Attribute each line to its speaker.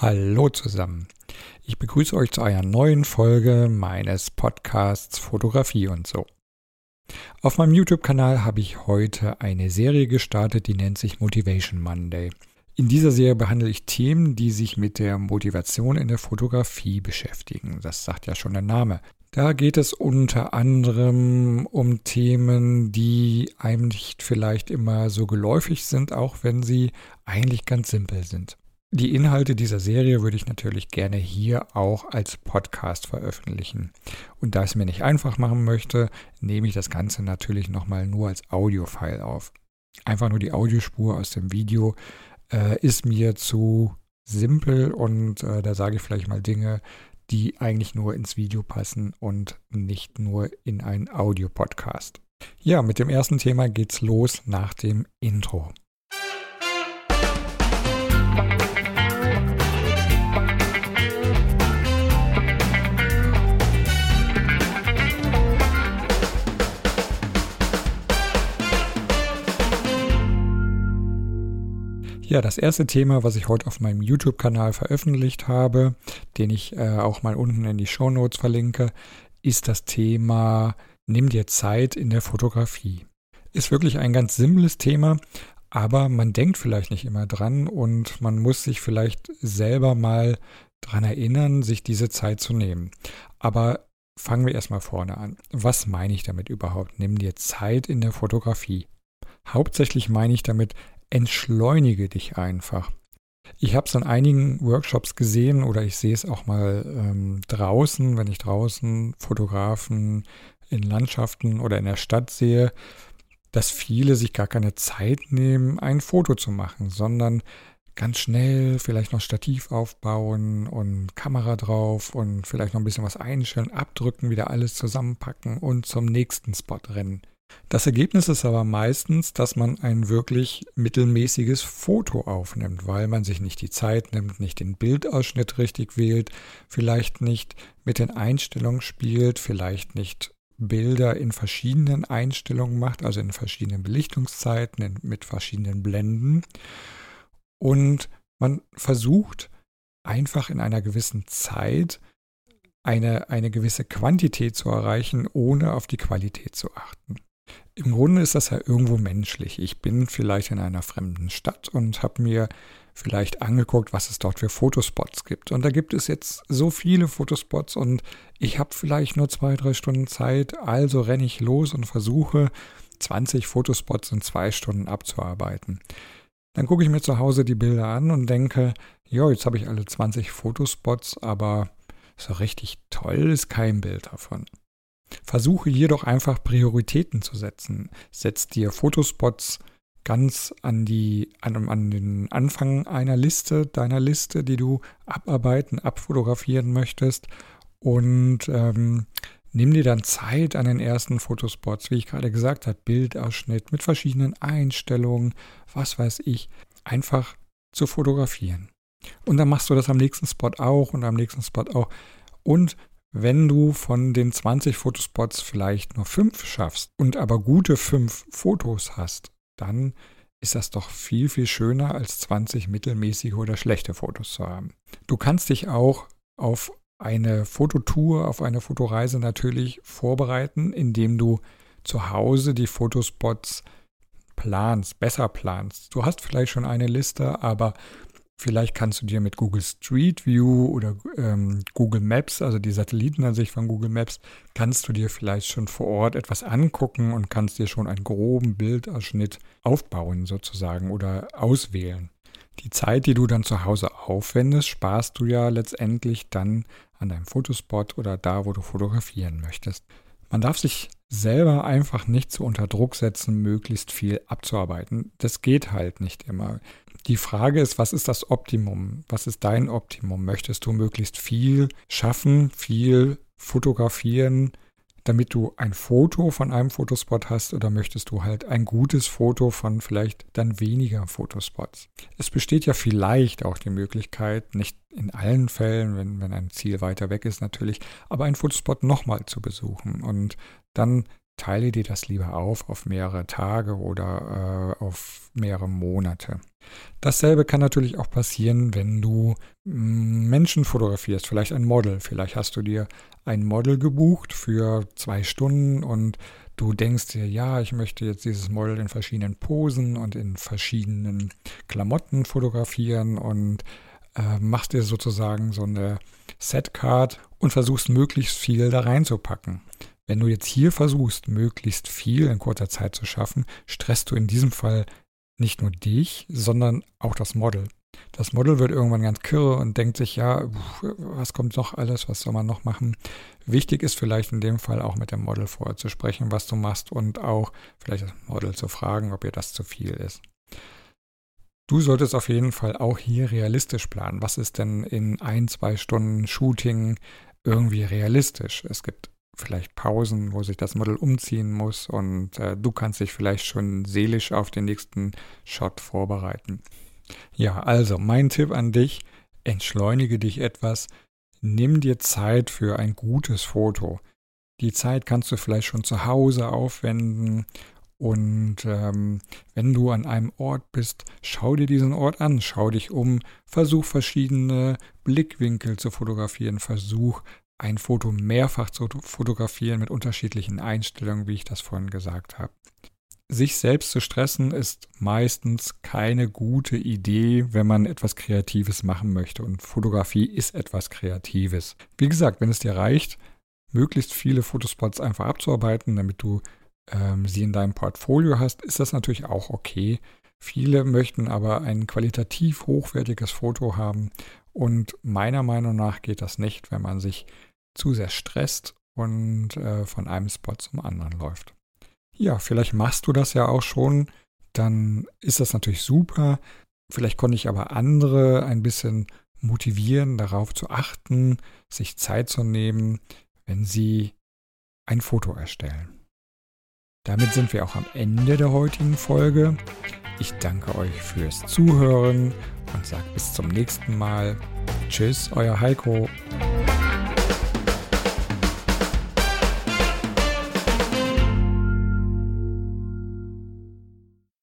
Speaker 1: Hallo zusammen. Ich begrüße euch zu einer neuen Folge meines Podcasts Fotografie und so. Auf meinem YouTube-Kanal habe ich heute eine Serie gestartet, die nennt sich Motivation Monday. In dieser Serie behandle ich Themen, die sich mit der Motivation in der Fotografie beschäftigen. Das sagt ja schon der Name. Da geht es unter anderem um Themen, die einem nicht vielleicht immer so geläufig sind, auch wenn sie eigentlich ganz simpel sind. Die Inhalte dieser Serie würde ich natürlich gerne hier auch als Podcast veröffentlichen. Und da ich es mir nicht einfach machen möchte, nehme ich das Ganze natürlich nochmal nur als Audiofile auf. Einfach nur die Audiospur aus dem Video äh, ist mir zu simpel und äh, da sage ich vielleicht mal Dinge, die eigentlich nur ins Video passen und nicht nur in einen Audiopodcast. Ja, mit dem ersten Thema geht's los nach dem Intro. Ja, das erste Thema, was ich heute auf meinem YouTube-Kanal veröffentlicht habe, den ich äh, auch mal unten in die Show Notes verlinke, ist das Thema Nimm dir Zeit in der Fotografie. Ist wirklich ein ganz simples Thema, aber man denkt vielleicht nicht immer dran und man muss sich vielleicht selber mal dran erinnern, sich diese Zeit zu nehmen. Aber fangen wir erstmal vorne an. Was meine ich damit überhaupt? Nimm dir Zeit in der Fotografie. Hauptsächlich meine ich damit, entschleunige dich einfach. Ich habe es an einigen Workshops gesehen oder ich sehe es auch mal ähm, draußen, wenn ich draußen Fotografen in Landschaften oder in der Stadt sehe, dass viele sich gar keine Zeit nehmen, ein Foto zu machen, sondern ganz schnell vielleicht noch Stativ aufbauen und Kamera drauf und vielleicht noch ein bisschen was einstellen, abdrücken, wieder alles zusammenpacken und zum nächsten Spot rennen. Das Ergebnis ist aber meistens, dass man ein wirklich mittelmäßiges Foto aufnimmt, weil man sich nicht die Zeit nimmt, nicht den Bildausschnitt richtig wählt, vielleicht nicht mit den Einstellungen spielt, vielleicht nicht Bilder in verschiedenen Einstellungen macht, also in verschiedenen Belichtungszeiten, mit verschiedenen Blenden. Und man versucht einfach in einer gewissen Zeit eine, eine gewisse Quantität zu erreichen, ohne auf die Qualität zu achten. Im Grunde ist das ja irgendwo menschlich. Ich bin vielleicht in einer fremden Stadt und habe mir vielleicht angeguckt, was es dort für Fotospots gibt. Und da gibt es jetzt so viele Fotospots und ich habe vielleicht nur zwei, drei Stunden Zeit, also renne ich los und versuche 20 Fotospots in zwei Stunden abzuarbeiten. Dann gucke ich mir zu Hause die Bilder an und denke, ja, jetzt habe ich alle 20 Fotospots, aber so richtig toll ist kein Bild davon. Versuche hier doch einfach Prioritäten zu setzen. Setz dir Fotospots ganz an, die, an, an den Anfang einer Liste, deiner Liste, die du abarbeiten, abfotografieren möchtest und ähm, nimm dir dann Zeit an den ersten Fotospots, wie ich gerade gesagt habe, Bildausschnitt mit verschiedenen Einstellungen, was weiß ich, einfach zu fotografieren. Und dann machst du das am nächsten Spot auch und am nächsten Spot auch. Und wenn du von den 20 Fotospots vielleicht nur fünf schaffst und aber gute fünf Fotos hast, dann ist das doch viel, viel schöner als 20 mittelmäßige oder schlechte Fotos zu haben. Du kannst dich auch auf eine Fototour, auf eine Fotoreise natürlich vorbereiten, indem du zu Hause die Fotospots planst, besser planst. Du hast vielleicht schon eine Liste, aber Vielleicht kannst du dir mit Google Street View oder ähm, Google Maps, also die Satellitenansicht von Google Maps, kannst du dir vielleicht schon vor Ort etwas angucken und kannst dir schon einen groben Bildausschnitt aufbauen sozusagen oder auswählen. Die Zeit, die du dann zu Hause aufwendest, sparst du ja letztendlich dann an deinem Fotospot oder da, wo du fotografieren möchtest. Man darf sich selber einfach nicht so unter Druck setzen, möglichst viel abzuarbeiten. Das geht halt nicht immer. Die Frage ist, was ist das Optimum? Was ist dein Optimum? Möchtest du möglichst viel schaffen, viel fotografieren, damit du ein Foto von einem Fotospot hast oder möchtest du halt ein gutes Foto von vielleicht dann weniger Fotospots? Es besteht ja vielleicht auch die Möglichkeit, nicht in allen Fällen, wenn, wenn ein Ziel weiter weg ist natürlich, aber einen Fotospot nochmal zu besuchen und dann teile dir das lieber auf auf mehrere Tage oder äh, auf mehrere Monate. Dasselbe kann natürlich auch passieren, wenn du mm, Menschen fotografierst, vielleicht ein Model. Vielleicht hast du dir ein Model gebucht für zwei Stunden und du denkst dir, ja, ich möchte jetzt dieses Model in verschiedenen Posen und in verschiedenen Klamotten fotografieren und äh, machst dir sozusagen so eine Setcard und versuchst möglichst viel da reinzupacken. Wenn du jetzt hier versuchst, möglichst viel in kurzer Zeit zu schaffen, stresst du in diesem Fall nicht nur dich, sondern auch das Model. Das Model wird irgendwann ganz kirre und denkt sich, ja, was kommt noch alles, was soll man noch machen? Wichtig ist vielleicht in dem Fall auch mit dem Model vorher zu sprechen, was du machst und auch vielleicht das Model zu fragen, ob ihr das zu viel ist. Du solltest auf jeden Fall auch hier realistisch planen. Was ist denn in ein, zwei Stunden Shooting irgendwie realistisch? Es gibt vielleicht Pausen, wo sich das Model umziehen muss und äh, du kannst dich vielleicht schon seelisch auf den nächsten Shot vorbereiten. Ja, also mein Tipp an dich, entschleunige dich etwas, nimm dir Zeit für ein gutes Foto. Die Zeit kannst du vielleicht schon zu Hause aufwenden und ähm, wenn du an einem Ort bist, schau dir diesen Ort an, schau dich um, versuch verschiedene Blickwinkel zu fotografieren, versuch ein Foto mehrfach zu fotografieren mit unterschiedlichen Einstellungen, wie ich das vorhin gesagt habe. Sich selbst zu stressen ist meistens keine gute Idee, wenn man etwas Kreatives machen möchte. Und Fotografie ist etwas Kreatives. Wie gesagt, wenn es dir reicht, möglichst viele Fotospots einfach abzuarbeiten, damit du ähm, sie in deinem Portfolio hast, ist das natürlich auch okay. Viele möchten aber ein qualitativ hochwertiges Foto haben und meiner Meinung nach geht das nicht, wenn man sich zu sehr stresst und äh, von einem Spot zum anderen läuft. Ja, vielleicht machst du das ja auch schon, dann ist das natürlich super. Vielleicht konnte ich aber andere ein bisschen motivieren, darauf zu achten, sich Zeit zu nehmen, wenn sie ein Foto erstellen. Damit sind wir auch am Ende der heutigen Folge. Ich danke euch fürs Zuhören und sage bis zum nächsten Mal. Tschüss, euer Heiko.